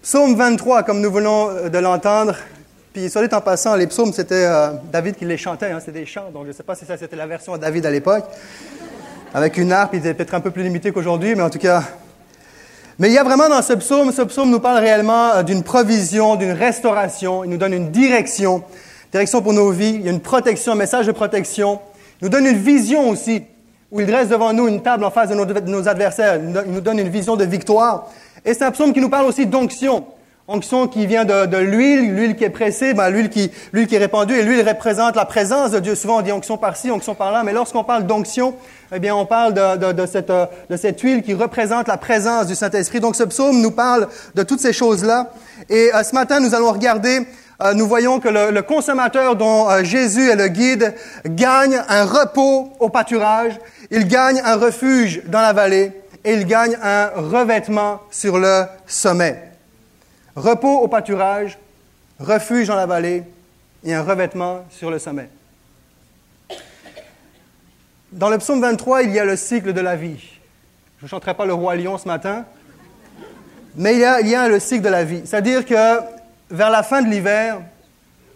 Psaume 23, comme nous venons euh, de l'entendre. Puis, soit dit en passant, les psaumes, c'était euh, David qui les chantait. Hein, c'était des chants. Donc, je ne sais pas si ça, c'était la version à David à l'époque. Avec une harpe, il était peut-être un peu plus limité qu'aujourd'hui, mais en tout cas. Mais il y a vraiment dans ce psaume, ce psaume nous parle réellement euh, d'une provision, d'une restauration. Il nous donne une direction, direction pour nos vies. Il y a une protection, un message de protection. Il nous donne une vision aussi, où il dresse devant nous une table en face de nos, de nos adversaires. Il nous donne une vision de victoire. Et c'est un psaume qui nous parle aussi d'onction. Onction qui vient de, l'huile, l'huile qui est pressée, ben, l'huile qui, qui est répandue, et l'huile représente la présence de Dieu. Souvent on dit onction par-ci, onction par-là, mais lorsqu'on parle d'onction, eh bien on parle de, cette, huile qui représente la présence du Saint-Esprit. Donc ce psaume nous parle de toutes ces choses-là. Et euh, ce matin, nous allons regarder euh, nous voyons que le, le consommateur dont euh, Jésus est le guide gagne un repos au pâturage, il gagne un refuge dans la vallée, et il gagne un revêtement sur le sommet. Repos au pâturage, refuge dans la vallée et un revêtement sur le sommet. Dans le psaume 23, il y a le cycle de la vie. Je ne chanterai pas le roi lion ce matin, mais il y a, le cycle de la vie. C'est-à-dire que vers la fin de l'hiver,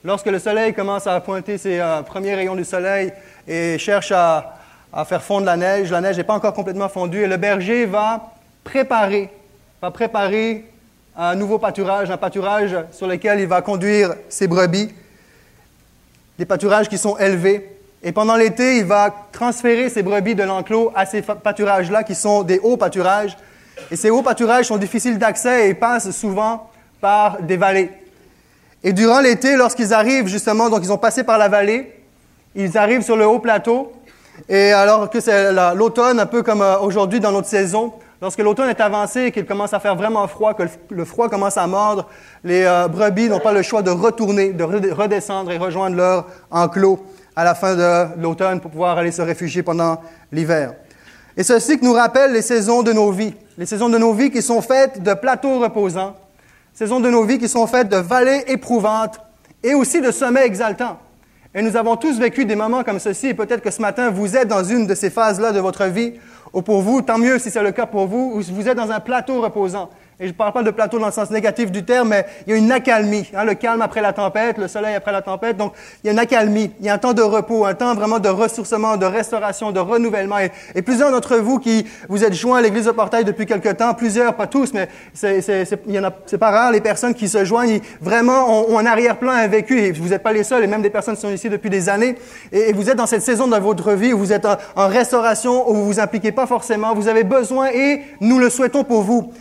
lorsque le soleil commence à pointer ses euh, premiers rayons du soleil et cherche à, à faire fondre la neige. La neige n'est pas encore complètement fondue et le berger va préparer, va préparer un nouveau pâturage, un pâturage sur lequel il va conduire ses brebis, des pâturages qui sont élevés. Et pendant l'été, il va transférer ses brebis de l'enclos à ces pâturages-là qui sont des hauts pâturages. Et ces hauts pâturages sont difficiles d'accès et passent souvent par des vallées. Et durant l'été, lorsqu'ils arrivent justement, donc ils ont passé par la vallée, ils arrivent sur le haut plateau, et alors que c'est l'automne, un peu comme euh, aujourd'hui dans notre saison, lorsque l'automne est avancé et qu'il commence à faire vraiment froid, que le froid commence à mordre, les euh, brebis n'ont pas le choix de retourner, de redescendre et rejoindre leur enclos à la fin de l'automne pour pouvoir aller se réfugier pendant l'hiver. Et ceci nous rappelle les saisons de nos vies, les saisons de nos vies qui sont faites de plateaux reposants, saisons de nos vies qui sont faites de vallées éprouvantes et aussi de sommets exaltants. Et nous avons tous vécu des moments comme ceci, et peut-être que ce matin, vous êtes dans une de ces phases-là de votre vie, ou pour vous, tant mieux si c'est le cas pour vous, ou vous êtes dans un plateau reposant. Et je ne parle pas de plateau dans le sens négatif du terme, mais il y a une accalmie. Hein, le calme après la tempête, le soleil après la tempête. Donc, il y a une accalmie. Il y a un temps de repos, un temps vraiment de ressourcement, de restauration, de renouvellement. Et, plusieurs d'entre vous qui vous êtes joints à l'Église de Portail depuis quelque temps, plusieurs, pas tous, mais c'est, pas rare les personnes qui se joignent, vraiment ont, un arrière-plan, un vécu. Et vous n'êtes pas les seuls, et même des personnes qui sont ici depuis des années. Et, vous êtes dans cette saison de votre vie où vous êtes en, restauration, où vous vous impliquez pas forcément. Vous avez besoin, et nous le souhaitons pour vous.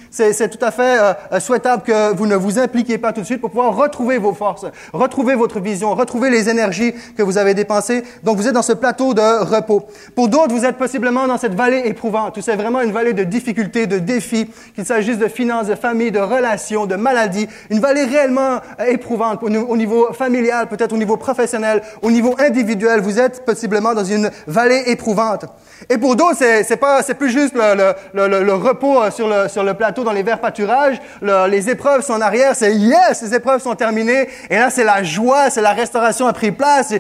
Tout à fait euh, souhaitable que vous ne vous impliquiez pas tout de suite pour pouvoir retrouver vos forces, retrouver votre vision, retrouver les énergies que vous avez dépensées. Donc, vous êtes dans ce plateau de repos. Pour d'autres, vous êtes possiblement dans cette vallée éprouvante, où c'est vraiment une vallée de difficultés, de défis, qu'il s'agisse de finances, de famille, de relations, de maladies. Une vallée réellement euh, éprouvante au niveau familial, peut-être au niveau professionnel, au niveau individuel. Vous êtes possiblement dans une vallée éprouvante. Et pour d'autres, c'est, pas, c'est plus juste le, repos euh, sur le, sur le plateau dans les verts les épreuves sont en arrière. C'est yes, les épreuves sont terminées. Et là, c'est la joie, c'est la restauration a pris place.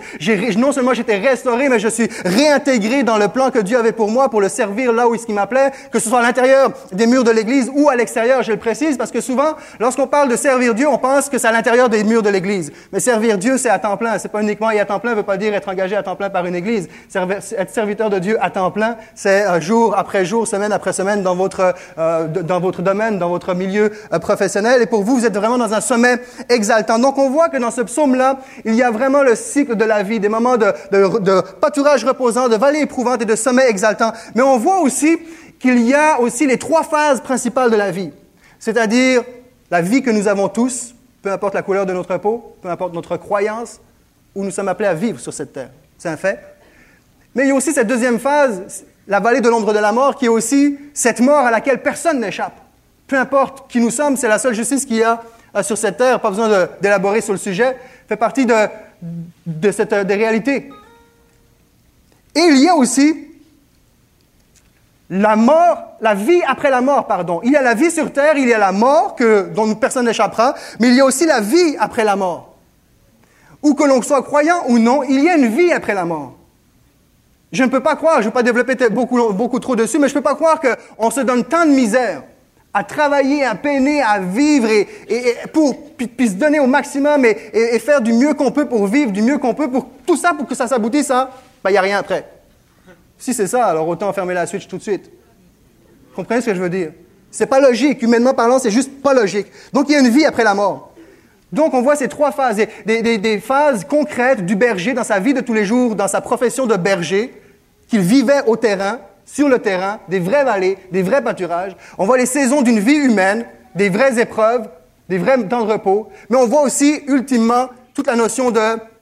Non seulement j'étais restauré, mais je suis réintégré dans le plan que Dieu avait pour moi pour le servir là où il m'appelait, que ce soit à l'intérieur des murs de l'église ou à l'extérieur, je le précise, parce que souvent, lorsqu'on parle de servir Dieu, on pense que c'est à l'intérieur des murs de l'église. Mais servir Dieu, c'est à temps plein. C'est pas uniquement y à temps plein, veut pas dire être engagé à temps plein par une église. être serviteur de Dieu à temps plein, c'est euh, jour après jour, semaine après semaine dans votre euh, dans votre domaine, milieu euh, professionnel. Et pour vous, vous êtes vraiment dans un sommet exaltant. Donc, on voit que dans ce psaume-là, il y a vraiment le cycle de la vie, des moments de pâturage reposant, de vallée éprouvante et de sommet exaltant. Mais on voit aussi qu'il y a aussi les trois phases principales de la vie, c'est-à-dire la vie que nous avons tous, peu importe la couleur de notre peau, peu importe notre croyance, où nous sommes appelés à vivre sur cette terre. C'est un fait. Mais il y a aussi cette deuxième phase, la vallée de l'ombre de la mort, qui est aussi cette mort à laquelle personne n'échappe. Peu importe qui nous sommes, c'est la seule justice qu'il y a euh, sur cette terre, pas besoin d'élaborer sur le sujet, fait partie de, de cette de réalité. Et il y a aussi la mort, la vie après la mort, pardon. Il y a la vie sur terre, il y a la mort que, dont personne n'échappera, mais il y a aussi la vie après la mort. Ou que l'on soit croyant ou non, il y a une vie après la mort. Je ne peux pas croire, je ne vais pas développer beaucoup, beaucoup trop dessus, mais je ne peux pas croire qu'on se donne tant de misère à travailler, à peiner, à vivre et, pour puis, se donner au maximum et, faire du mieux qu'on peut pour vivre, du mieux qu'on peut pour tout ça pour que ça s'aboutisse, il hein, ben, n'y a rien après. Si c'est ça, alors autant fermer la switch tout de suite. Vous comprenez ce que je veux dire? C'est pas logique. Humainement parlant, c'est juste pas logique. Donc, il y a une vie après la mort. Donc, on voit ces trois phases, des, phases concrètes du berger dans sa vie de tous les jours, dans sa profession de berger, qu'il vivait au terrain, sur le terrain, des vraies vallées, des vrais pâturages. On voit les saisons d'une vie humaine, des vraies épreuves, des vrais temps de repos. Mais on voit aussi, ultimement, toute la notion de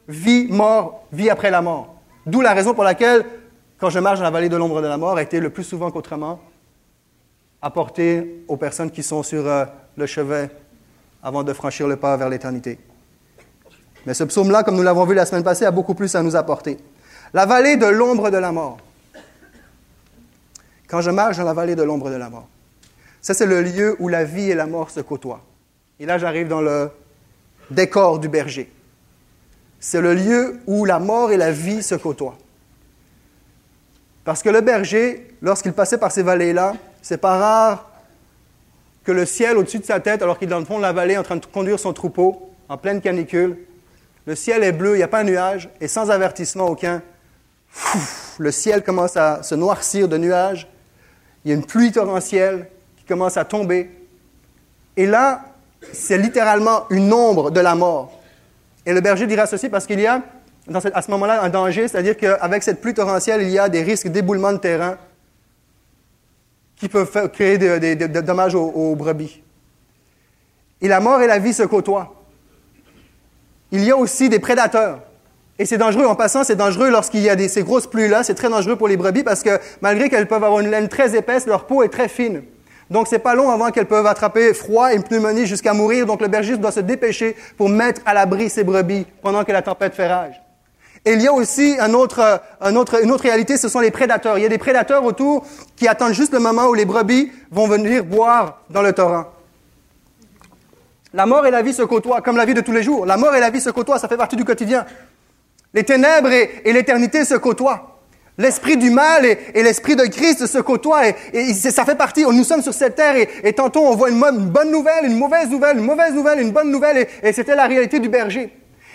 vie, mort, vie après la mort. D'où la raison pour laquelle, quand je marche dans la vallée de l'ombre de la mort, a été le plus souvent qu'autrement apporté aux personnes qui sont sur euh, le chevet avant de franchir le pas vers l'éternité. Mais ce psaume-là, comme nous l'avons vu la semaine passée, a beaucoup plus à nous apporter. La vallée de l'ombre de la mort. Quand je marche dans la vallée de l'ombre de la mort, ça c'est le lieu où la vie et la mort se côtoient. Et là j'arrive dans le décor du berger. C'est le lieu où la mort et la vie se côtoient. Parce que le berger, lorsqu'il passait par ces vallées-là, c'est pas rare que le ciel au-dessus de sa tête, alors qu'il est dans le fond de la vallée en train de conduire son troupeau, en pleine canicule, le ciel est bleu, il n'y a pas un nuage, et sans avertissement aucun, le ciel commence à se noircir de nuages, il y a une pluie torrentielle qui commence à tomber, et là, c'est littéralement une ombre de la mort. Et le berger dira ceci parce qu'il y a à ce moment-là un danger, c'est-à-dire qu'avec cette pluie torrentielle, il y a des risques d'éboulement de terrain qui peuvent créer des, dommages aux, brebis. Et la mort et la vie se côtoient. Il y a aussi des prédateurs. Et c'est dangereux. En passant, c'est dangereux lorsqu'il y a ces grosses pluies-là. C'est très dangereux pour les brebis parce que malgré qu'elles peuvent avoir une laine très épaisse, leur peau est très fine. Donc, c'est pas long avant qu'elles peuvent attraper froid et pneumonie jusqu'à mourir. Donc, le berger doit se dépêcher pour mettre à l'abri ses brebis pendant que la tempête fait rage. Et il y a aussi un autre, un autre, une autre réalité, ce sont les prédateurs. Il y a des prédateurs autour qui attendent juste le moment où les brebis vont venir boire dans le torrent. La mort et la vie se côtoient, comme la vie de tous les jours. La mort et la vie se côtoient, ça fait partie du quotidien. Les ténèbres et, l'éternité se côtoient. L'esprit du mal et, l'esprit de Christ se côtoient et, ça fait partie. Nous sommes sur cette terre et, tantôt on voit une, une, bonne nouvelle, une mauvaise nouvelle, une mauvaise nouvelle, une bonne nouvelle et, c'était la réalité du berger.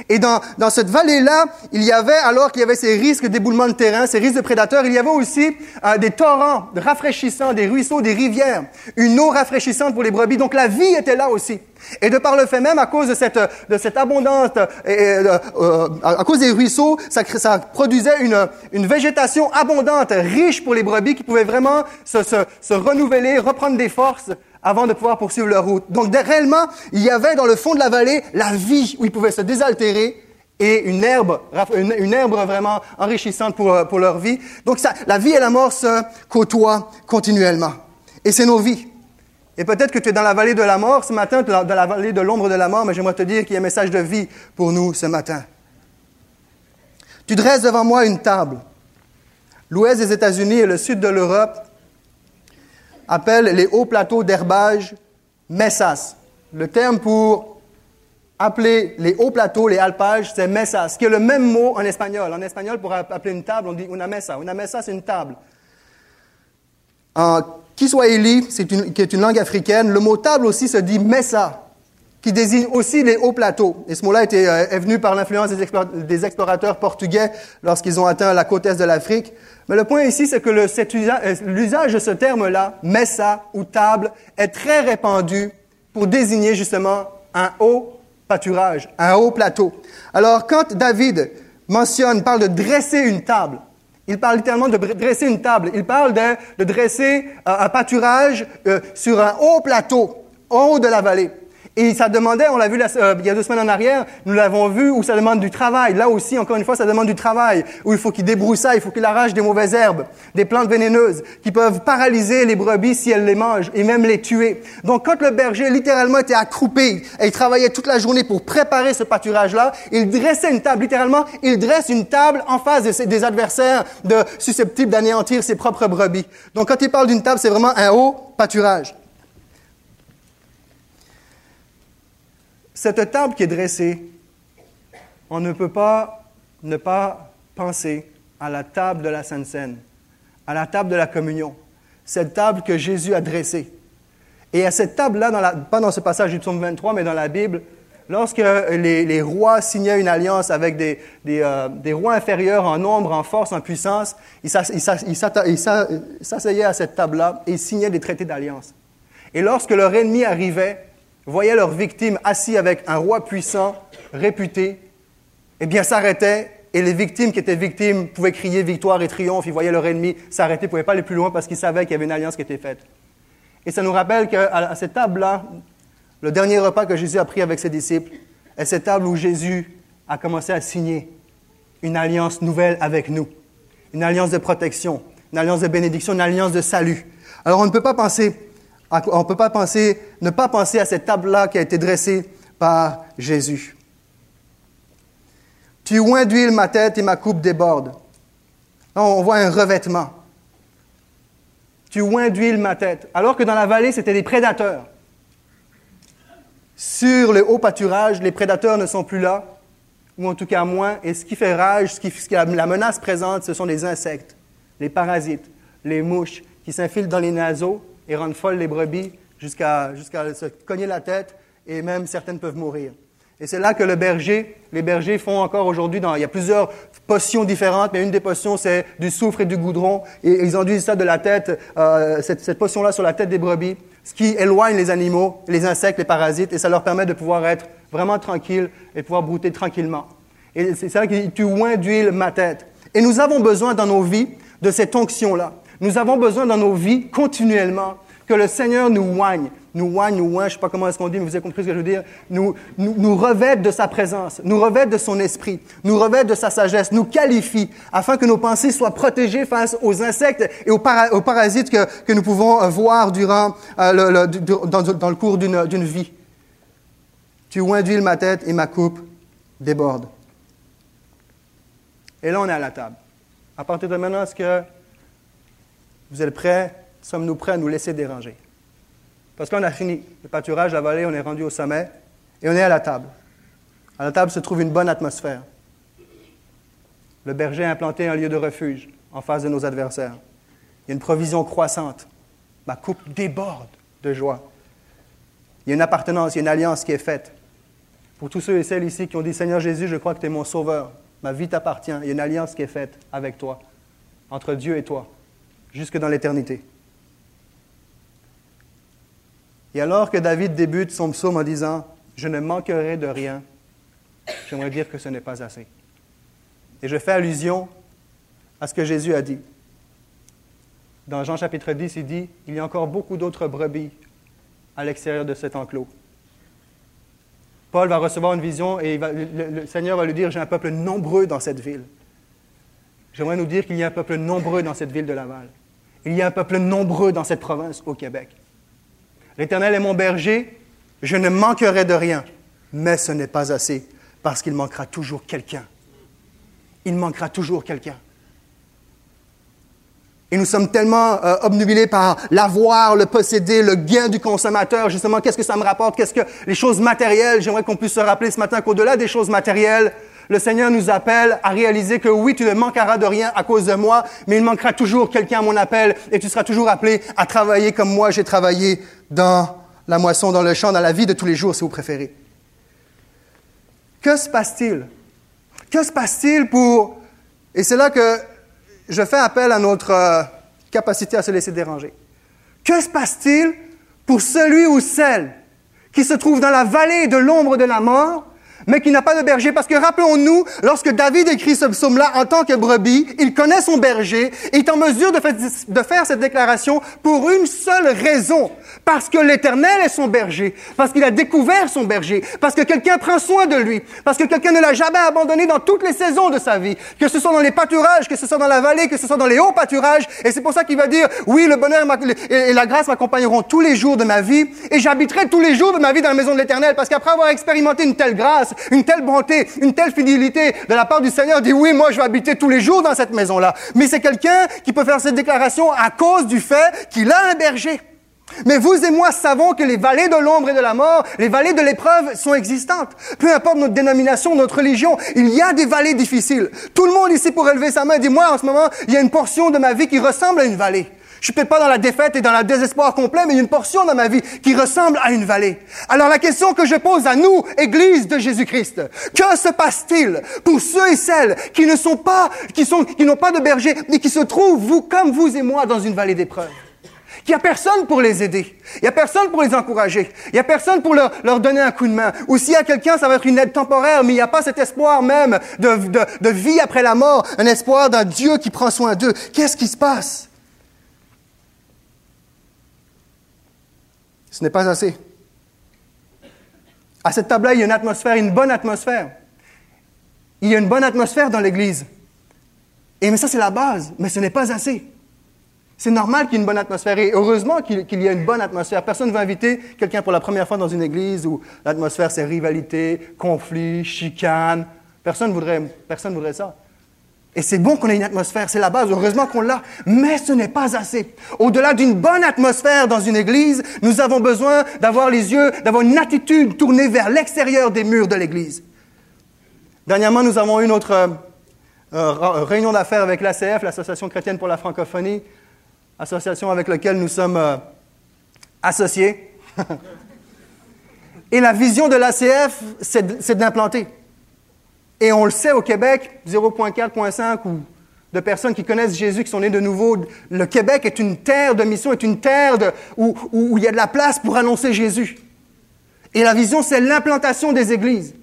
Et dans, dans cette vallée-là, il y avait, alors qu'il y avait ces risques d'éboulement de terrain, ces risques de prédateurs, il y avait aussi euh, des torrents rafraîchissants, des ruisseaux, des rivières, une eau rafraîchissante pour les brebis. Donc la vie était là aussi. Et de par le fait même, à cause de cette, de cette abondance, euh, euh, à cause des ruisseaux, ça, ça produisait une, une, végétation abondante, riche pour les brebis qui pouvaient vraiment se, se, se renouveler, reprendre des forces avant de pouvoir poursuivre leur route. Donc réellement, il y avait dans le fond de la vallée la vie où ils pouvaient se désaltérer et une herbe, une, herbe vraiment enrichissante pour, pour leur vie. Donc la vie et la mort se côtoient continuellement. Et c'est nos vies. Et peut-être que tu es dans la vallée de la mort ce matin, tu es dans la vallée de l'ombre de la mort, mais j'aimerais te dire qu'il y a un message de vie pour nous ce matin. Tu dresses devant moi une table. L'ouest des États-Unis et le sud de l'Europe appelle les hauts plateaux d'herbage mesas. Le terme pour appeler les hauts plateaux, les alpages, c'est mesas, qui est le même mot en espagnol. En espagnol, pour appeler une table, on dit una mesa. Una mesa, c'est une table. En Kiswahili, c'est une, qui est une langue africaine, le mot table aussi se dit mesa, qui désigne aussi les hauts plateaux. Et ce mot-là euh, est venu par l'influence des, explorateurs portugais lorsqu'ils ont atteint la côte est de l'Afrique. Mais le point ici, c'est que euh, l'usage de ce terme-là, mesa ou table, est très répandu pour désigner justement un haut pâturage, un haut plateau. Alors, quand David mentionne, parle de dresser une table, il parle littéralement de dresser une table. Il parle de, dresser un pâturage euh, sur un haut plateau, en haut de la vallée. Et ça demandait, on l'a vu euh, il y a deux semaines en arrière, nous l'avons vu, où ça demande du travail. Là aussi, encore une fois, ça demande du travail, où il faut qu'il débrouille ça, il faut qu'il arrache des mauvaises herbes, des plantes vénéneuses, qui peuvent paralyser les brebis si elles les mangent, et même les tuer. Donc, quand le berger, littéralement, était accroupi, et il travaillait toute la journée pour préparer ce pâturage-là, il dressait une table, littéralement, il dresse une table en face des adversaires de, susceptibles d'anéantir ses propres brebis. Donc, quand il parle d'une table, c'est vraiment un haut pâturage. Cette table qui est dressée, on ne peut pas ne pas penser à la table de la Sainte Seine, à la table de la communion, cette table que Jésus a dressée. Et à cette table-là, pas dans ce passage du psaume 23, mais dans la Bible, lorsque les, rois signaient une alliance avec des, euh, rois inférieurs en nombre, en force, en puissance, ils s'asseyaient à cette table-là et signaient des traités d'alliance. Et lorsque leur ennemi arrivait, voyait leur victime assis avec un roi puissant, réputé, eh bien s'arrêtait et les victimes qui étaient victimes pouvaient crier victoire et triomphe. Ils voyaient leur ennemi s'arrêter, ne pouvaient pas aller plus loin parce qu'ils savaient qu'il y avait une alliance qui était faite. Et ça nous rappelle qu'à cette table-là, le dernier repas que Jésus a pris avec ses disciples est cette table où Jésus a commencé à signer une alliance nouvelle avec nous. Une alliance de protection, une alliance de bénédiction, une alliance de salut. Alors on ne peut pas penser, on peut pas penser, ne pas penser à cette table-là qui a été dressée par Jésus. Tu oins d'huile ma tête et ma coupe déborde. on voit un revêtement. Tu oins d'huile ma tête. Alors que dans la vallée, c'était des prédateurs. Sur le haut pâturage, les prédateurs ne sont plus là, ou en tout cas moins, et ce qui fait rage, ce qui, la menace présente, ce sont les insectes, les parasites, les mouches qui s'infilent dans les naseaux et rendent folles les brebis jusqu'à se cogner la tête, et même certaines peuvent mourir. Et c'est là que le berger, les bergers font encore aujourd'hui, il y a plusieurs potions différentes, mais une des potions, c'est du soufre et du goudron. Et ils enduisent ça de la tête, euh, cette, potion-là sur la tête des brebis, ce qui éloigne les animaux, les insectes, les parasites, et ça leur permet de pouvoir être vraiment tranquilles et pouvoir brouter tranquillement. Et c'est ça qui tu oins d'huile ma tête. Et nous avons besoin dans nos vies de cette onction-là. Nous avons besoin dans nos vies continuellement que le Seigneur nous oigne, nous oigne, nous oigne, je ne sais pas comment est-ce qu'on dit, mais vous avez compris ce que je veux dire, nous, nous, nous de sa présence, nous revête de son esprit, nous revête de sa sagesse, nous qualifie afin que nos pensées soient protégées face aux insectes et aux, parasites que, que, nous pouvons euh, voir durant, euh, le, dans, dans, le cours d'une vie. Tu oins d'huile ma tête et ma coupe déborde. Et là, on est à la table. À partir de maintenant, est-ce que vous êtes prêts? Sommes-nous prêts à nous laisser déranger? Parce qu'on a fini le pâturage, la vallée, on est rendu au sommet et on est à la table. À la table se trouve une bonne atmosphère. Le berger a implanté un lieu de refuge en face de nos adversaires. Il y a une provision croissante. Ma coupe déborde de joie. Il y a une appartenance, il y a une alliance qui est faite. Pour tous ceux et celles ici qui ont dit Seigneur Jésus, je crois que tu es mon sauveur. Ma vie t'appartient. Il y a une alliance qui est faite avec toi, entre Dieu et toi, jusque dans l'éternité. Et alors que David débute son psaume en disant Je ne manquerai de rien, j'aimerais dire que ce n'est pas assez. Et je fais allusion à ce que Jésus a dit. Dans Jean chapitre 10, il dit Il y a encore beaucoup d'autres brebis à l'extérieur de cet enclos. Paul va recevoir une vision et le, Seigneur va lui dire J'ai un peuple nombreux dans cette ville. J'aimerais nous dire qu'il y a un peuple nombreux dans cette ville de Laval. Il y a un peuple nombreux dans cette province au Québec. L'Éternel est mon berger, je ne manquerai de rien. Mais ce n'est pas assez, parce qu'il manquera toujours quelqu'un. Il manquera toujours quelqu'un. Et nous sommes tellement euh, obnubilés par l'avoir, le posséder, le gain du consommateur. Justement, qu'est-ce que ça me rapporte? Qu'est-ce que les choses matérielles? J'aimerais qu'on puisse se rappeler ce matin qu'au-delà des choses matérielles, le Seigneur nous appelle à réaliser que oui, tu ne manqueras de rien à cause de moi, mais il manquera toujours quelqu'un à mon appel et tu seras toujours appelé à travailler comme moi j'ai travaillé dans la moisson, dans le champ, dans la vie de tous les jours, si vous préférez. Que se passe-t-il? Que se passe-t-il pour... Et c'est là que je fais appel à notre euh, capacité à se laisser déranger. Que se passe-t-il pour celui ou celle qui se trouve dans la vallée de l'ombre de la mort mais qui n'a pas de berger. Parce que rappelons-nous, lorsque David écrit ce psaume-là en tant que brebis, il connaît son berger et est en mesure de faire cette déclaration pour une seule raison. Parce que l'Éternel est son berger, parce qu'il a découvert son berger, parce que quelqu'un prend soin de lui, parce que quelqu'un ne l'a jamais abandonné dans toutes les saisons de sa vie, que ce soit dans les pâturages, que ce soit dans la vallée, que ce soit dans les hauts pâturages. Et c'est pour ça qu'il va dire, oui, le bonheur et la grâce m'accompagneront tous les jours de ma vie et j'habiterai tous les jours de ma vie dans la maison de l'Éternel, parce qu'après avoir expérimenté une telle grâce, une telle bonté, une telle fidélité de la part du Seigneur, dit oui, moi je vais habiter tous les jours dans cette maison-là. Mais c'est quelqu'un qui peut faire cette déclaration à cause du fait qu'il a un berger. Mais vous et moi savons que les vallées de l'ombre et de la mort, les vallées de l'épreuve sont existantes. Peu importe notre dénomination, notre religion, il y a des vallées difficiles. Tout le monde ici pour élever sa main dit, moi en ce moment, il y a une portion de ma vie qui ressemble à une vallée. Je suis peut-être pas dans la défaite et dans le désespoir complet, mais il y a une portion dans ma vie qui ressemble à une vallée. Alors la question que je pose à nous, Église de Jésus-Christ, que se passe-t-il pour ceux et celles qui ne sont pas, qui sont, qui n'ont pas de berger, mais qui se trouvent, vous comme vous et moi, dans une vallée d'épreuves? Il n'y a personne pour les aider. Il n'y a personne pour les encourager. Il n'y a personne pour leur, donner un coup de main. Ou s'il y a quelqu'un, ça va être une aide temporaire, mais il n'y a pas cet espoir même de vie après la mort, un espoir d'un Dieu qui prend soin d'eux. Qu'est-ce qui se passe? Ce n'est pas assez. À cette table-là, il y a une atmosphère, une bonne atmosphère. Il y a une bonne atmosphère dans l'Église. Et mais ça, c'est la base, mais ce n'est pas assez. C'est normal qu'il y ait une bonne atmosphère et heureusement qu'il y ait une bonne atmosphère. Personne ne va inviter quelqu'un pour la première fois dans une église où l'atmosphère c'est rivalité, conflit, chicane. Personne ne voudrait, personne voudrait ça. Et c'est bon qu'on ait une atmosphère, c'est la base, heureusement qu'on l'a, mais ce n'est pas assez. Au-delà d'une bonne atmosphère dans une église, nous avons besoin d'avoir les yeux, d'avoir une attitude tournée vers l'extérieur des murs de l'église. Dernièrement, nous avons eu notre euh, euh, réunion d'affaires avec l'ACF, l'Association chrétienne pour la francophonie, association avec laquelle nous sommes euh, associés. Et la vision de l'ACF, c'est d'implanter. Et on le sait au Québec, 0.4, ou de personnes qui connaissent Jésus, qui sont nées de nouveau. Le Québec est une terre de mission, est une terre où, il y a de la place pour annoncer Jésus. Et la vision, c'est l'implantation des églises.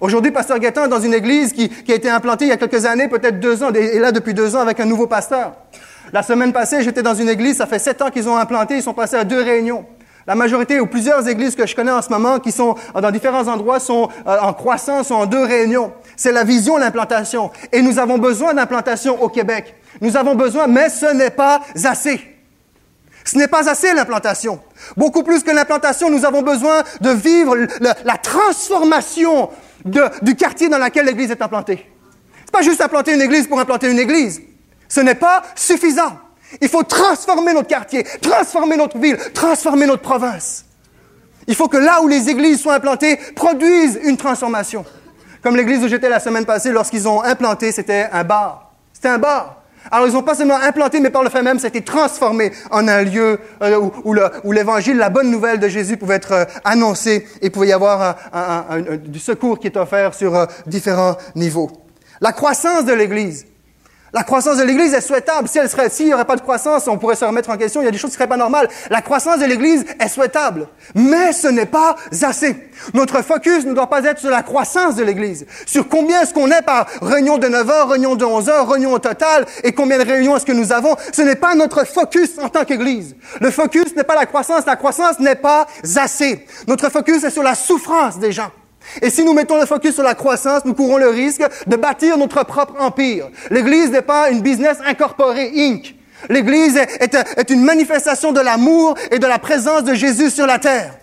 Aujourd'hui, Pasteur Gaétan est dans une église qui, a été implantée il y a quelques années, peut-être deux ans, et là depuis deux ans avec un nouveau pasteur. La semaine passée, j'étais dans une église, ça fait sept ans qu'ils ont implanté, ils sont passés à deux réunions. La majorité ou plusieurs églises que je connais en ce moment qui sont dans différents endroits sont euh, en croissance, sont en deux réunions. C'est la vision, l'implantation. Et nous avons besoin d'implantation au Québec. Nous avons besoin, mais ce n'est pas assez. Ce n'est pas assez l'implantation. Beaucoup plus que l'implantation, nous avons besoin de vivre la transformation du quartier dans lequel l'église est implantée. C'est pas juste implanter une église pour implanter une église. Ce n'est pas suffisant. Il faut transformer notre quartier, transformer notre ville, transformer notre province. Il faut que là où les églises sont implantées, produisent une transformation. Comme l'église où j'étais la semaine passée, lorsqu'ils ont implanté, c'était un bar. C'était un bar. Alors, ils n'ont pas seulement implanté, mais par le fait même, c'était transformé en un lieu euh, où, l'évangile, la bonne nouvelle de Jésus pouvait être euh, annoncé et pouvait y avoir du secours qui est offert sur euh, différents niveaux. La croissance de l'église. La croissance de l'Église est souhaitable. Si elle serait, s'il n'y aurait pas de croissance, on pourrait se remettre en question. Il y a des choses qui seraient pas normales. La croissance de l'Église est souhaitable. Mais ce n'est pas assez. Notre focus ne doit pas être sur la croissance de l'Église. Sur combien est-ce qu'on est par réunion de 9 heures, réunion de 11 heures, réunion au total, et combien de réunions est-ce que nous avons. Ce n'est pas notre focus en tant qu'Église. Le focus n'est pas la croissance. La croissance n'est pas assez. Notre focus est sur la souffrance des gens. Et si nous mettons le focus sur la croissance, nous courons le risque de bâtir notre propre empire. L'Église n'est pas une business incorporée, Inc. L'Église est, une manifestation de l'amour et de la présence de Jésus sur la terre.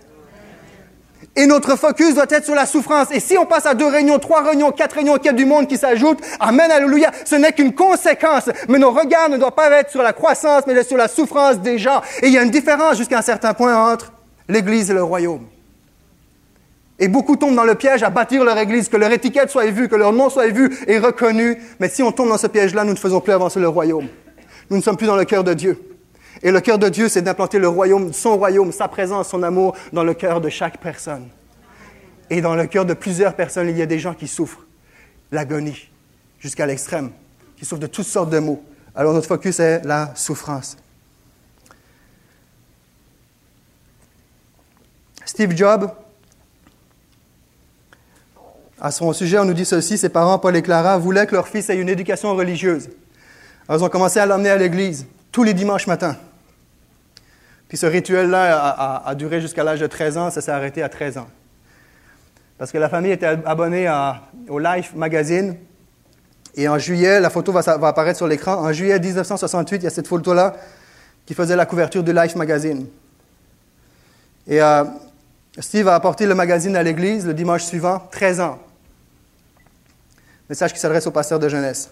Et notre focus doit être sur la souffrance. Et si on passe à deux réunions, trois réunions, quatre réunions, a du monde qui s'ajoute, Amen, Alléluia, ce n'est qu'une conséquence. Mais nos regards ne doivent pas être sur la croissance, mais sur la souffrance des gens. Et il y a une différence jusqu'à un certain point entre l'Église et le royaume. Et beaucoup tombent dans le piège à bâtir leur église, que leur étiquette soit vue, que leur nom soit vu et reconnu. Mais si on tombe dans ce piège-là, nous ne faisons plus avancer le royaume. Nous ne sommes plus dans le cœur de Dieu. Et le cœur de Dieu, c'est d'implanter le royaume, son royaume, sa présence, son amour dans le cœur de chaque personne. Et dans le cœur de plusieurs personnes, il y a des gens qui souffrent l'agonie jusqu'à l'extrême, qui souffrent de toutes sortes de maux. Alors notre focus est la souffrance. Steve Jobs, à son sujet, on nous dit ceci, ses parents, Paul et Clara, voulaient que leur fils ait une éducation religieuse. Alors, ils ont commencé à l'emmener à l'église tous les dimanches matins. Puis ce rituel-là a, duré jusqu'à l'âge de 13 ans, ça s'est arrêté à 13 ans. Parce que la famille était abonnée au Life Magazine. Et en juillet, la photo va, apparaître sur l'écran, en juillet 1968, il y a cette photo-là qui faisait la couverture du Life Magazine. Et euh, Steve a apporté le magazine à l'église le dimanche suivant, 13 ans. Message qui s'adresse au pasteur de jeunesse.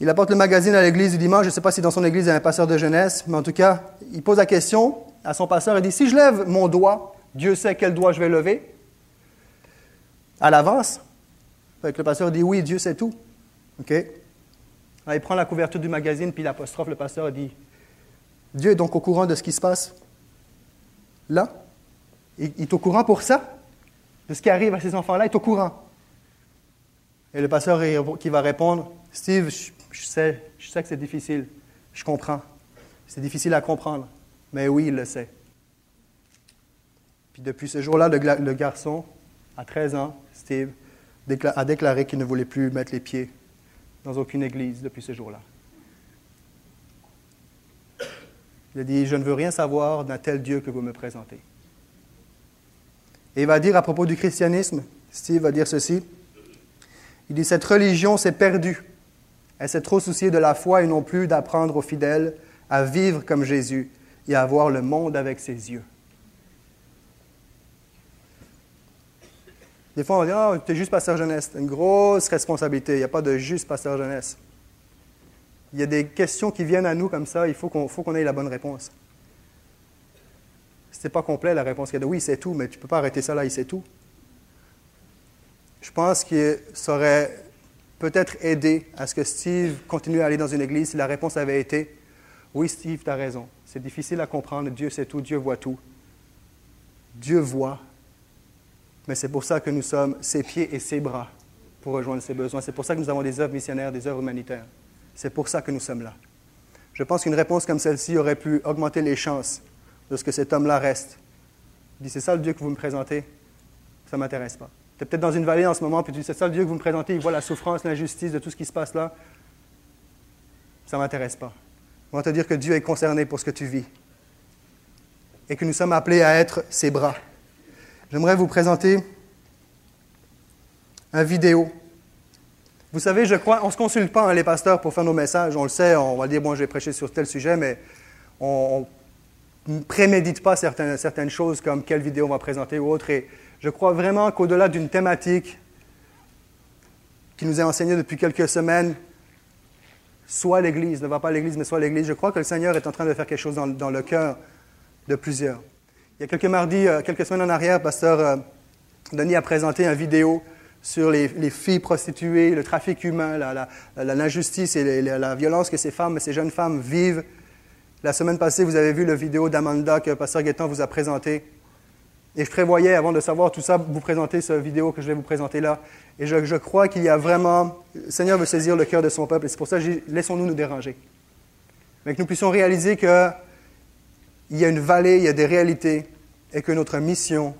Il apporte le magazine à l'église du dimanche. Je ne sais pas si dans son église il y a un pasteur de jeunesse, mais en tout cas, il pose la question à son pasteur. Il dit Si je lève mon doigt, Dieu sait quel doigt je vais lever à l'avance. Le pasteur dit Oui, Dieu sait tout. OK il prend la couverture du magazine, puis l'apostrophe, le pasteur dit Dieu est donc au courant de ce qui se passe là? Il est au courant pour ça? De ce qui arrive à ces enfants-là Il est au courant. Et le pasteur qui va répondre Steve, je, sais, je sais que c'est difficile. Je comprends. C'est difficile à comprendre. Mais oui, il le sait. Puis depuis ce jour-là, le, garçon, à 13 ans, Steve, a déclaré qu'il ne voulait plus mettre les pieds dans aucune église depuis ce jour-là. Il a dit, je ne veux rien savoir d'un tel Dieu que vous me présentez. Et il va dire à propos du christianisme, Steve va dire ceci, il dit, cette religion s'est perdue. Elle s'est trop souciée de la foi et non plus d'apprendre aux fidèles à vivre comme Jésus et à voir le monde avec ses yeux. Des fois, on va dire, oh, tu es juste pasteur jeunesse. C'est une grosse responsabilité. Il n'y a pas de juste pasteur jeunesse. Il y a des questions qui viennent à nous comme ça. Il faut qu'on ait la bonne réponse. Ce n'est pas complet la réponse qu'il y a de oui, c'est tout, mais tu ne peux pas arrêter ça là, il sait tout. Je pense que ça aurait peut-être aidé à ce que Steve continue à aller dans une église si la réponse avait été Oui, Steve, tu as raison. C'est difficile à comprendre. Dieu sait tout, Dieu voit tout. Dieu voit, mais c'est pour ça que nous sommes ses pieds et ses bras pour rejoindre ses besoins. C'est pour ça que nous avons des œuvres missionnaires, des œuvres humanitaires. C'est pour ça que nous sommes là. Je pense qu'une réponse comme celle-ci aurait pu augmenter les chances de ce que cet homme-là reste. Il c'est ça le Dieu que vous me présentez? Ça ne m'intéresse pas. Tu es peut-être dans une vallée en ce moment, puis tu dis, c'est ça le Dieu que vous me présentez, il voit la souffrance, l'injustice de tout ce qui se passe là. Ça ne m'intéresse pas. On va te dire que Dieu est concerné pour ce que tu vis et que nous sommes appelés à être ses bras. J'aimerais vous présenter un vidéo. Vous savez, je crois, on ne se consulte pas, hein, les pasteurs, pour faire nos messages. On le sait, on va dire, bon, je vais prêcher sur tel sujet, mais on ne prémédite pas certaines, certaines choses comme quelle vidéo on va présenter ou autre. Je crois vraiment qu'au-delà d'une thématique qui nous est enseignée depuis quelques semaines, soit l'Église, ne va pas l'Église, mais soit l'Église, je crois que le Seigneur est en train de faire quelque chose dans, le cœur de plusieurs. Il y a quelques mardis, euh, quelques semaines en arrière, pasteur euh, Denis a présenté une vidéo sur les, filles prostituées, le trafic humain, l'injustice et la violence que ces femmes, ces jeunes femmes vivent. La semaine passée, vous avez vu la vidéo d'Amanda que pasteur Guettan vous a présentée. Et je prévoyais, avant de savoir tout ça, vous présenter cette vidéo que je vais vous présenter là. Et je, crois qu'il y a vraiment... Le Seigneur veut saisir le cœur de son peuple, et c'est pour ça que laissons-nous nous déranger. Mais que nous puissions réaliser que il y a une vallée, il y a des réalités, et que notre mission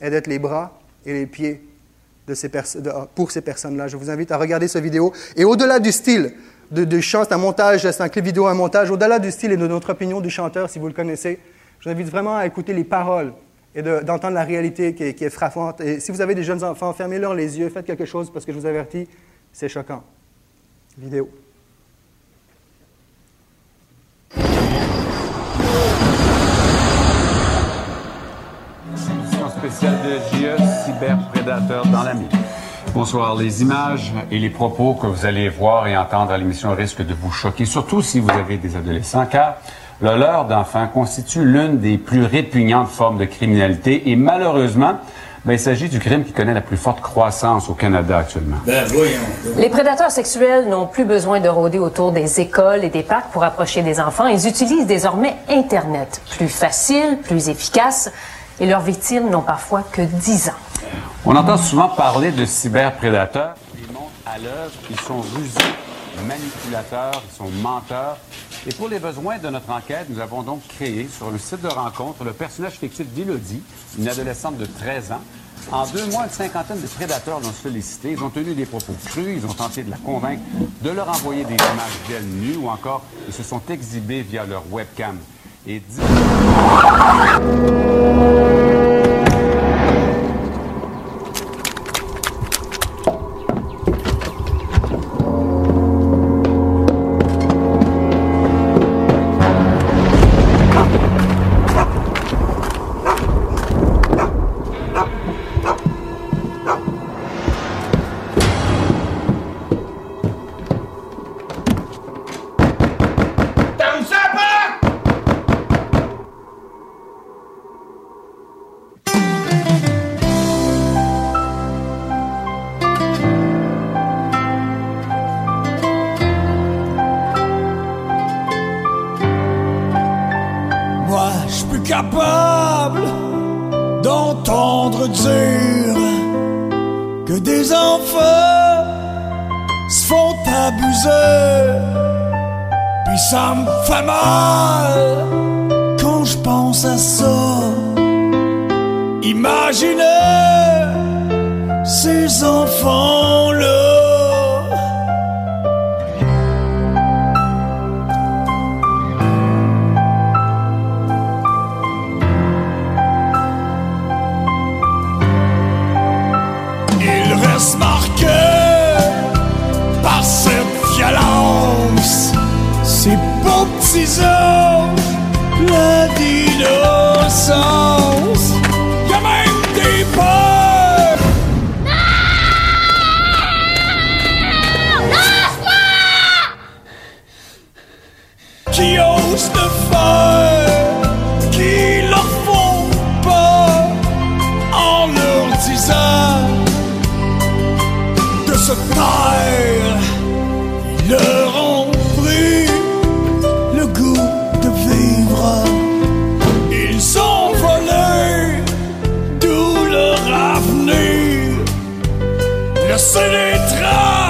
est d'être les bras et les pieds de ces pour ces personnes-là. Je vous invite à regarder cette vidéo. Et au-delà du style de, chant, c'est un montage, c'est un clip vidéo, un montage, au-delà du style et de notre opinion du chanteur, si vous le connaissez, je vous invite vraiment à écouter les paroles et d'entendre la réalité qui est, frappante. Et si vous avez des jeunes enfants, fermez-leur les yeux, faites quelque chose parce que je vous avertis, c'est choquant. Vidéo. spéciale de GIE Cyberprédateur dans la nuit. Bonsoir. Les images et les propos que vous allez voir et entendre à l'émission risquent de vous choquer, surtout si vous avez des adolescents, car le leurre d'enfants constitue l'une des plus répugnantes formes de criminalité et malheureusement, ben, il s'agit du crime qui connaît la plus forte croissance au Canada actuellement. Ben, les prédateurs sexuels n'ont plus besoin de rôder autour des écoles et des parcs pour approcher des enfants. Ils utilisent désormais Internet. Plus facile, plus efficace et leurs victimes n'ont parfois que 10 ans. On entend souvent parler de cyberprédateurs. Ils montent à l'œuvre, ils sont rusés, manipulateurs, ils sont menteurs. Et pour les besoins de notre enquête, nous avons donc créé sur le site de rencontre le personnage fictif d'Élodie, une adolescente de 13 ans. En deux mois, une cinquantaine de prédateurs l'ont sollicité. Ils ont tenu des propos crus, ils ont tenté de la convaincre de leur envoyer des images d'elle nues ou encore ils se sont exhibés via leur webcam. Et d'entendre dire que des enfants se font abuser. Puis ça me fait mal quand je pense à ça. Imaginez ces enfants-là. Anges, plein d'innocence. Y'a même des peurs. Qui osent le faire, qui leur font peur en leur disant de se taire. Laissez des traces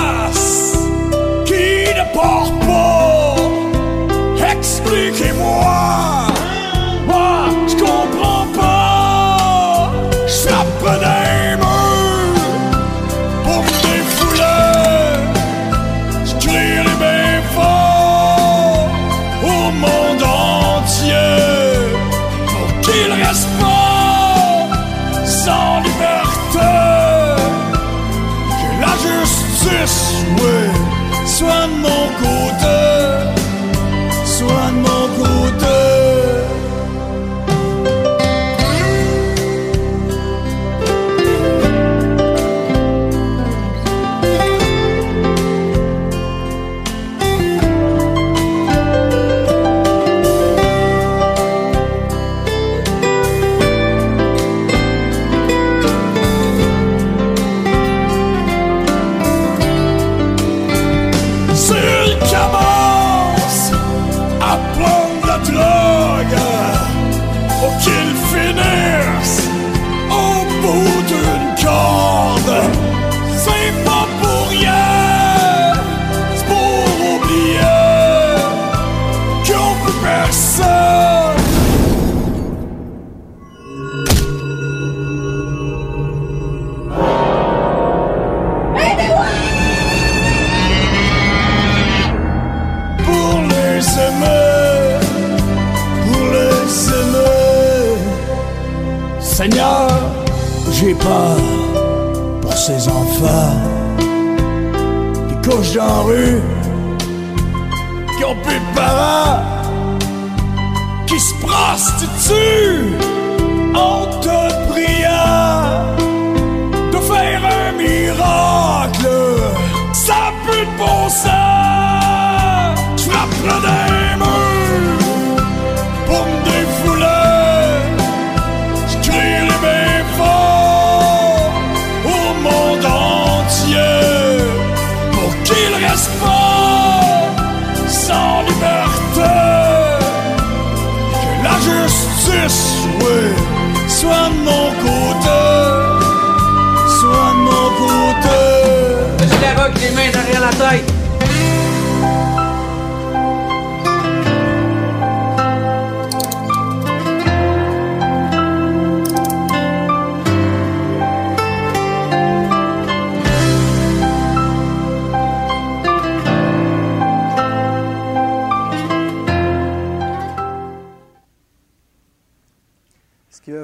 oui,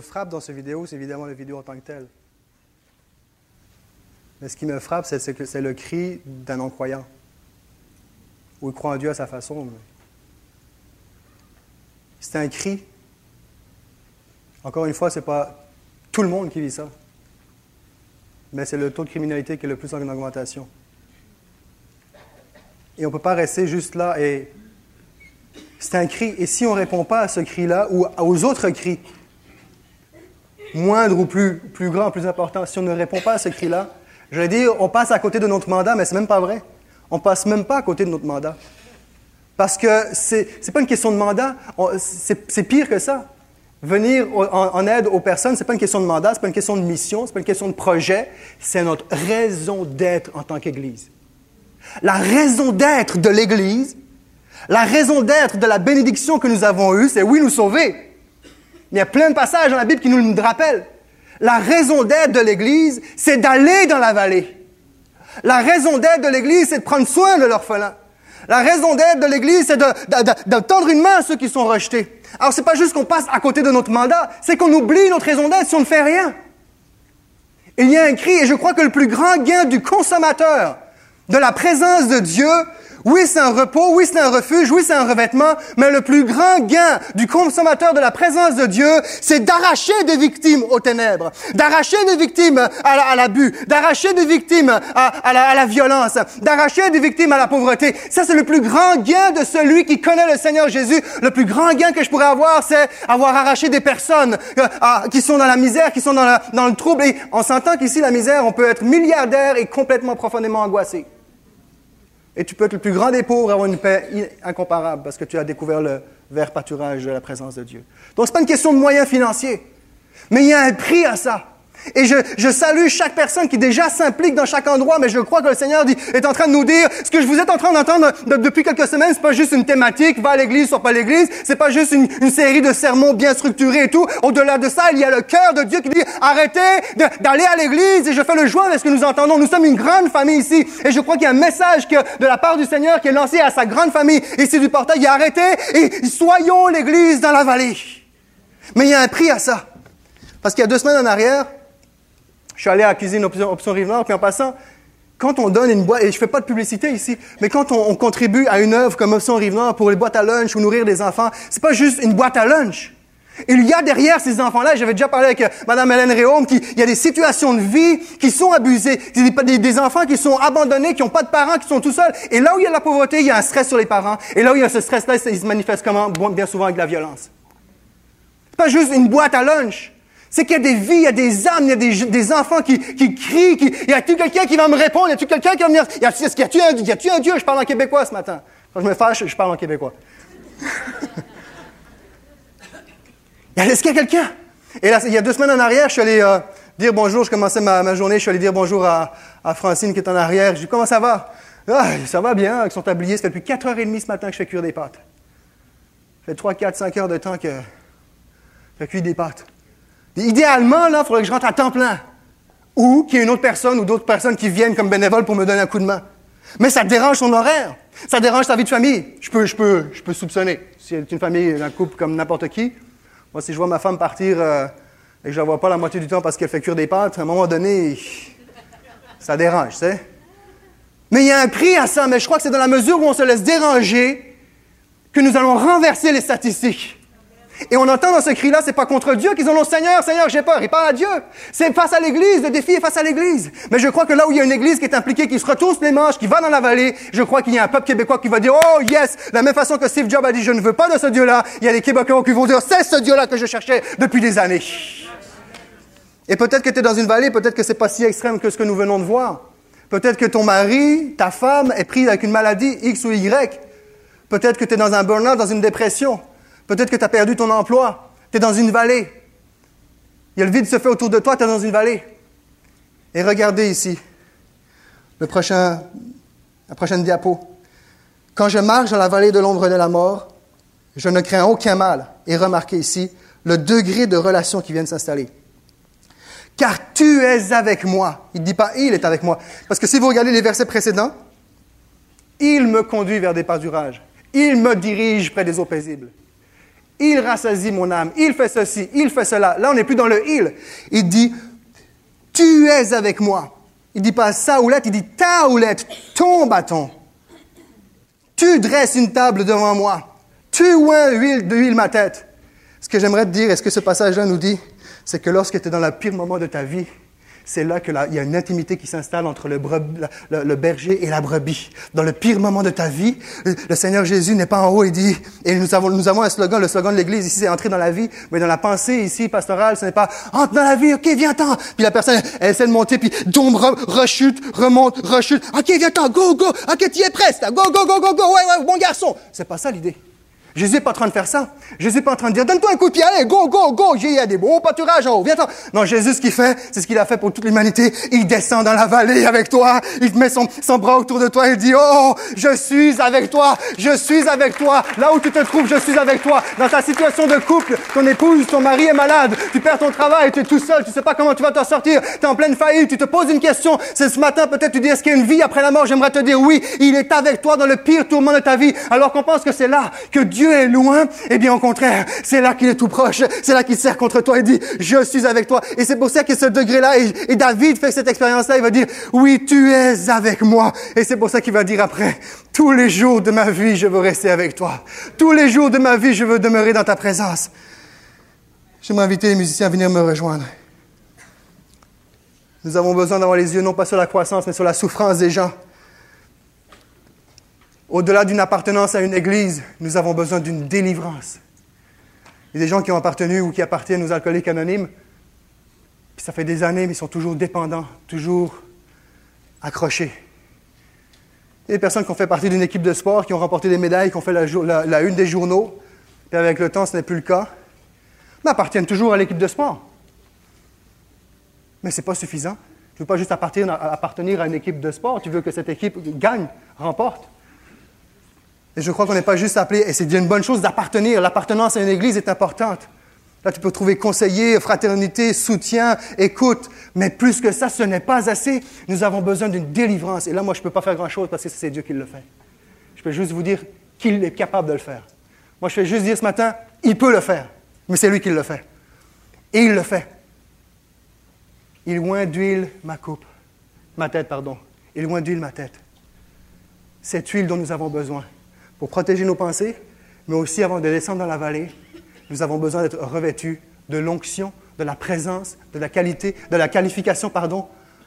frappe dans cette vidéo, c'est évidemment la vidéo en tant que telle. Mais ce qui me frappe, c'est c'est le cri d'un non-croyant. Ou il croit en Dieu à sa façon. C'est un cri. Encore une fois, ce n'est pas tout le monde qui vit ça. Mais c'est le taux de criminalité qui est le plus en augmentation. Et on ne peut pas rester juste là et. C'est un cri. Et si on ne répond pas à ce cri-là ou aux autres cris, moindre ou plus, plus grand, plus important, si on ne répond pas à ce cri-là, je vais dire, on passe à côté de notre mandat, mais c'est même pas vrai. On passe même pas à côté de notre mandat. Parce que c'est n'est pas une question de mandat, c'est pire que ça. venir en, en aide aux personnes, c'est pas une question de mandat, c'est pas une question de mission, c'est pas une question de projet, c'est notre raison d'être en tant qu'Église. La raison d'être de l'Église, la raison d'être de la bénédiction que nous avons eue, c'est oui, nous sauver. Il y a plein de passages dans la Bible qui nous le rappellent. La raison d'être de l'Église, c'est d'aller dans la vallée. La raison d'être de l'Église, c'est de prendre soin de l'orphelin. La raison d'être de l'Église, c'est de, de, tendre une main à ceux qui sont rejetés. Alors, c'est pas juste qu'on passe à côté de notre mandat, c'est qu'on oublie notre raison d'être si on ne fait rien. Il y a un cri, et je crois que le plus grand gain du consommateur de la présence de Dieu, oui, c'est un repos, oui, c'est un refuge, oui, c'est un revêtement, mais le plus grand gain du consommateur de la présence de Dieu, c'est d'arracher des victimes aux ténèbres, d'arracher des victimes à l'abus, d'arracher des victimes à, la, violence, d'arracher des victimes à la pauvreté. Ça, c'est le plus grand gain de celui qui connaît le Seigneur Jésus. Le plus grand gain que je pourrais avoir, c'est avoir arraché des personnes euh, qui sont dans la misère, qui sont dans le trouble. Et on s'entend qu'ici, la misère, on peut être milliardaire et complètement profondément angoissé. Et tu peux être le plus grand des pauvres, avoir une paix incomparable parce que tu as découvert le vert pâturage de la présence de Dieu. Donc, ce n'est pas une question de moyens financiers, mais il y a un prix à ça. Et je, je, salue chaque personne qui déjà s'implique dans chaque endroit, mais je crois que le Seigneur est en train de nous dire, ce que je vous êtes en train d'entendre depuis quelques semaines, c'est pas juste une thématique, va à l'église, soit pas à l'église, c'est pas juste une, série de sermons bien structurés et tout. Au-delà de ça, il y a le cœur de Dieu qui dit, arrêtez d'aller à l'église, et je fais le joint avec ce que nous entendons. Nous sommes une grande famille ici, et je crois qu'il y a un message de la part du Seigneur qui est lancé à sa grande famille ici du portail, il a arrêté, et soyons l'église dans la vallée. Mais il y a un prix à ça. Parce qu'il y a deux semaines en arrière, je suis allé à la cuisine Option, option Rive-Nord, puis en passant, quand on donne une boîte, et je fais pas de publicité ici, mais quand on, on contribue à une œuvre comme Option Rive-Nord pour les boîtes à lunch ou nourrir des enfants, c'est pas juste une boîte à lunch. Il y a derrière ces enfants-là, j'avais déjà parlé avec euh, Mme Hélène Réaume, qui, il y a des situations de vie qui sont abusées, des, des, des enfants qui sont abandonnés, qui n'ont pas de parents, qui sont tout seuls. Et là où il y a la pauvreté, il y a un stress sur les parents. Et là où il y a ce stress-là, il se manifeste comment? Bien souvent avec la violence. C'est pas juste une boîte à lunch. C'est qu'il y a des vies, il y a des âmes, il y a des, des enfants qui, qui crient. Qui, y a-t-il quelqu'un qui va me répondre? Y a-t-il quelqu'un qui va me dire? Y a-t-il un, y a un Dieu? Je parle en québécois ce matin. Quand je me fâche, je parle en québécois. Est-ce qu'il y a quelqu'un? Et là, il y a deux semaines en arrière, je suis allé euh, dire bonjour. Je commençais ma, ma, journée, je suis allé dire bonjour à, à Francine qui est en arrière. Je dis comment ça va? Ah, ça va bien, avec son tablier. Ça fait depuis 4h30 ce matin que je fais cuire des pâtes. Ça fait 3, 4, 5 heures de temps que je fais cuire des pâtes. Idéalement, là, il faudrait que je rentre à temps plein. Ou qu'il y ait une autre personne ou d'autres personnes qui viennent comme bénévoles pour me donner un coup de main. Mais ça dérange son horaire. Ça dérange ta vie de famille. Je peux, je peux, je peux soupçonner. Si c'est une famille, un couple comme n'importe qui, moi, si je vois ma femme partir euh, et que je la vois pas la moitié du temps parce qu'elle fait cuire des pâtes, à un moment donné, ça dérange, tu sais. Mais il y a un prix à ça. Mais je crois que c'est dans la mesure où on se laisse déranger que nous allons renverser les statistiques. Et on entend dans ce cri-là, c'est pas contre Dieu qu'ils ont le Seigneur, Seigneur, j'ai peur. Il parle à Dieu. C'est face à l'Église. Le défi est face à l'Église. Mais je crois que là où il y a une Église qui est impliquée, qui se retrousse les manches, qui va dans la vallée, je crois qu'il y a un peuple québécois qui va dire, oh yes, la même façon que Steve Jobs a dit, je ne veux pas de ce Dieu-là. Il y a des Québécois qui vont dire, c'est ce Dieu-là que je cherchais depuis des années. Et peut-être que tu es dans une vallée, peut-être que c'est pas si extrême que ce que nous venons de voir. Peut-être que ton mari, ta femme est prise avec une maladie X ou Y. Peut-être que tu es dans un burn-out, dans une dépression. Peut-être que tu as perdu ton emploi. Tu es dans une vallée. Il y a le vide se fait autour de toi, tu es dans une vallée. Et regardez ici, le prochain, la prochaine diapo. Quand je marche dans la vallée de l'ombre de la mort, je ne crains aucun mal. Et remarquez ici le degré de relation qui vient de s'installer. Car tu es avec moi. Il ne dit pas il est avec moi. Parce que si vous regardez les versets précédents, il me conduit vers des pâturages. Il me dirige près des eaux paisibles. Il rassasie mon âme. Il fait ceci, il fait cela. Là, on n'est plus dans le il. Il dit, tu es avec moi. Il dit pas sa houlette, il dit ta houlette, ton bâton. Tu dresses une table devant moi. Tu oins huile, de huile ma tête. Ce que j'aimerais te dire, est ce que ce passage-là nous dit, c'est que lorsque tu es dans le pire moment de ta vie, c'est là qu'il y a une intimité qui s'installe entre le, berger et la brebis. Dans le pire moment de ta vie, le Seigneur Jésus n'est pas en haut et dit, et nous avons, un slogan, le slogan de l'Église ici, c'est entrer dans la vie, mais dans la pensée ici, pastorale, ce n'est pas entre dans la vie, ok, viens-t'en. Puis la personne, elle essaie de monter, puis tombe, rechute, remonte, rechute. Ok, viens-t'en, go, go, ok, tu es presque, go, go, go, go, go, ouais, ouais, bon garçon. C'est pas ça l'idée. Jésus n'est pas en train de faire ça. Jésus n'est pas en train de dire, donne-toi un coup de pied, allez, go, go, go, il y a des beaux pâturages en haut, viens-t'en. Non, Jésus, ce qu'il fait, c'est ce qu'il a fait pour toute l'humanité. Il descend dans la vallée avec toi, il te met son, bras autour de toi, il dit, oh, je suis avec toi, je suis avec toi. Là où tu te trouves, je suis avec toi. Dans ta situation de couple, ton épouse, ton mari est malade, tu perds ton travail, tu es tout seul, tu sais pas comment tu vas t'en sortir, tu es en pleine faillite, tu te poses une question. C'est ce matin, peut-être tu dis, est-ce qu'il y a une vie après la mort? J'aimerais te dire oui, il est avec toi dans le pire tourment de ta vie. Alors qu'on pense que c'est là que Dieu est loin, eh bien au contraire, c'est là qu'il est tout proche, c'est là qu'il sert contre toi et dit, je suis avec toi. Et c'est pour ça que ce degré-là, et, et David fait cette expérience-là, il va dire, oui, tu es avec moi. Et c'est pour ça qu'il va dire après, tous les jours de ma vie, je veux rester avec toi. Tous les jours de ma vie, je veux demeurer dans ta présence. J'aimerais inviter les musiciens à venir me rejoindre. Nous avons besoin d'avoir les yeux non pas sur la croissance, mais sur la souffrance des gens. Au-delà d'une appartenance à une église, nous avons besoin d'une délivrance. Il y a des gens qui ont appartenu ou qui appartiennent aux alcooliques anonymes, puis ça fait des années, mais ils sont toujours dépendants, toujours accrochés. Il y a des personnes qui ont fait partie d'une équipe de sport, qui ont remporté des médailles, qui ont fait la, une des journaux, puis avec le temps, ce n'est plus le cas, mais appartiennent toujours à l'équipe de sport. Mais ce n'est pas suffisant. Tu ne veux pas juste appartenir à une équipe de sport, tu veux que cette équipe gagne, remporte. Et je crois qu'on n'est pas juste appelé, et c'est une bonne chose d'appartenir. L'appartenance à une église est importante. Là, tu peux trouver conseiller, fraternité, soutien, écoute. Mais plus que ça, ce n'est pas assez. Nous avons besoin d'une délivrance. Et là, moi, je ne peux pas faire grand-chose parce que c'est Dieu qui le fait. Je peux juste vous dire qu'il est capable de le faire. Moi, je vais juste dire ce matin, il peut le faire. Mais c'est lui qui le fait. Et il le fait. Il loin d'huile ma coupe. Ma tête, pardon. Il loin d'huile ma tête. Cette huile dont nous avons besoin pour protéger nos pensées, mais aussi avant de descendre dans la vallée, nous avons besoin d'être revêtus de l'onction, de la présence, de la qualité, de la qualification, pardon,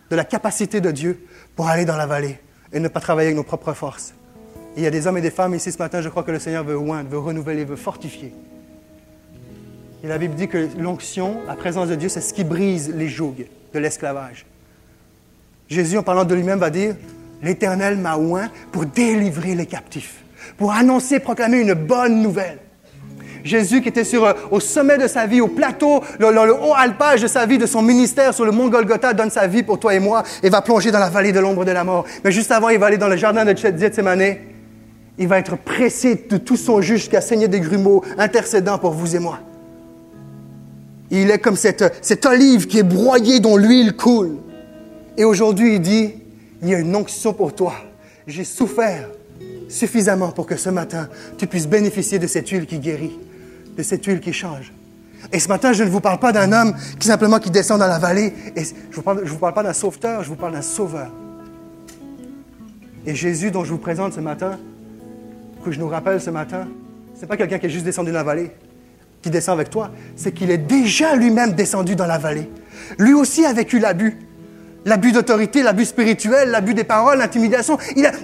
de la capacité de Dieu pour aller dans la vallée et ne pas travailler avec nos propres forces. Il y a des hommes et des femmes ici ce matin, je crois que le Seigneur veut oindre, veut renouveler, veut fortifier. Et la Bible dit que l'onction, la présence de Dieu, c'est ce qui brise les jougs de l'esclavage. Jésus, en parlant de lui-même, va dire, l'Éternel m'a oint pour délivrer les captifs pour annoncer, proclamer une bonne nouvelle. Jésus qui était sur, euh, au sommet de sa vie, au plateau, dans le, le, haut alpage de sa vie, de son ministère sur le mont Golgotha, donne sa vie pour toi et moi et va plonger dans la vallée de l'ombre de la mort. Mais juste avant, il va aller dans le jardin de Gethsemane. Il va être pressé de tout son jus jusqu'à saigner des grumeaux, intercédant pour vous et moi. Il est comme cette, cette olive qui est broyée dont l'huile coule. Et aujourd'hui, il dit, il y a une onction pour toi. J'ai souffert suffisamment pour que ce matin, tu puisses bénéficier de cette huile qui guérit, de cette huile qui change. Et ce matin, je ne vous parle pas d'un homme qui simplement qui descend dans la vallée. Je ne vous parle, vous parle pas d'un sauveteur, je vous parle d'un sauveur. Et Jésus, dont je vous présente ce matin, que je nous rappelle ce matin, ce n'est pas quelqu'un qui est juste descendu dans la vallée, qui descend avec toi, c'est qu'il est déjà lui-même descendu dans la vallée. Lui aussi a vécu l'abus. L'abus d'autorité, l'abus spirituel, l'abus des paroles, l'intimidation.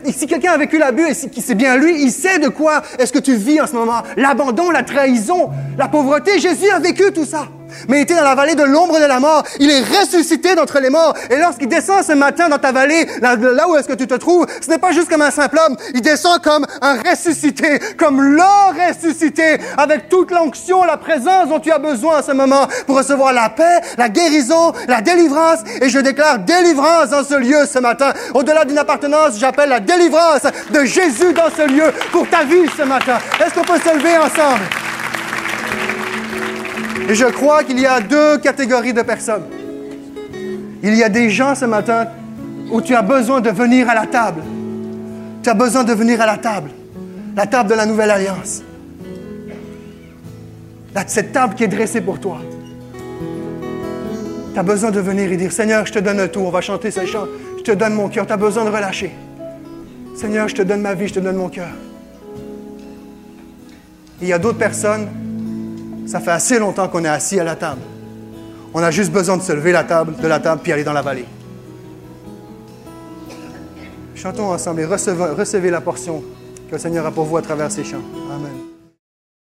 si quelqu'un a vécu l'abus et c'est bien lui, il sait de quoi est-ce que tu vis en ce moment. L'abandon, la trahison, la pauvreté. Jésus a vécu tout ça mais il était dans la vallée de l'ombre de la mort. Il est ressuscité d'entre les morts. Et lorsqu'il descend ce matin dans ta vallée, là, où est-ce que tu te trouves, ce n'est pas juste comme un simple homme. Il descend comme un ressuscité, comme le ressuscité, avec toute l'onction, la présence dont tu as besoin en ce moment pour recevoir la paix, la guérison, la délivrance. Et je déclare délivrance dans ce lieu ce matin. Au-delà d'une appartenance, j'appelle la délivrance de Jésus dans ce lieu pour ta vie ce matin. Est-ce qu'on peut se lever ensemble? Et je crois qu'il y a deux catégories de personnes. Il y a des gens ce matin où tu as besoin de venir à la table. Tu as besoin de venir à la table. La table de la nouvelle alliance. Cette table qui est dressée pour toi. Tu as besoin de venir et dire, Seigneur, je te donne tout. On va chanter ce chant. Je te donne mon cœur. Tu as besoin de relâcher. Seigneur, je te donne ma vie, je te donne mon cœur. Il y a d'autres personnes ça fait assez longtemps qu'on est assis à la table. On a juste besoin de se lever la table, de la table puis aller dans la vallée. Chantons ensemble et recevez, la portion que le Seigneur a pour vous à travers ces chants. Amen.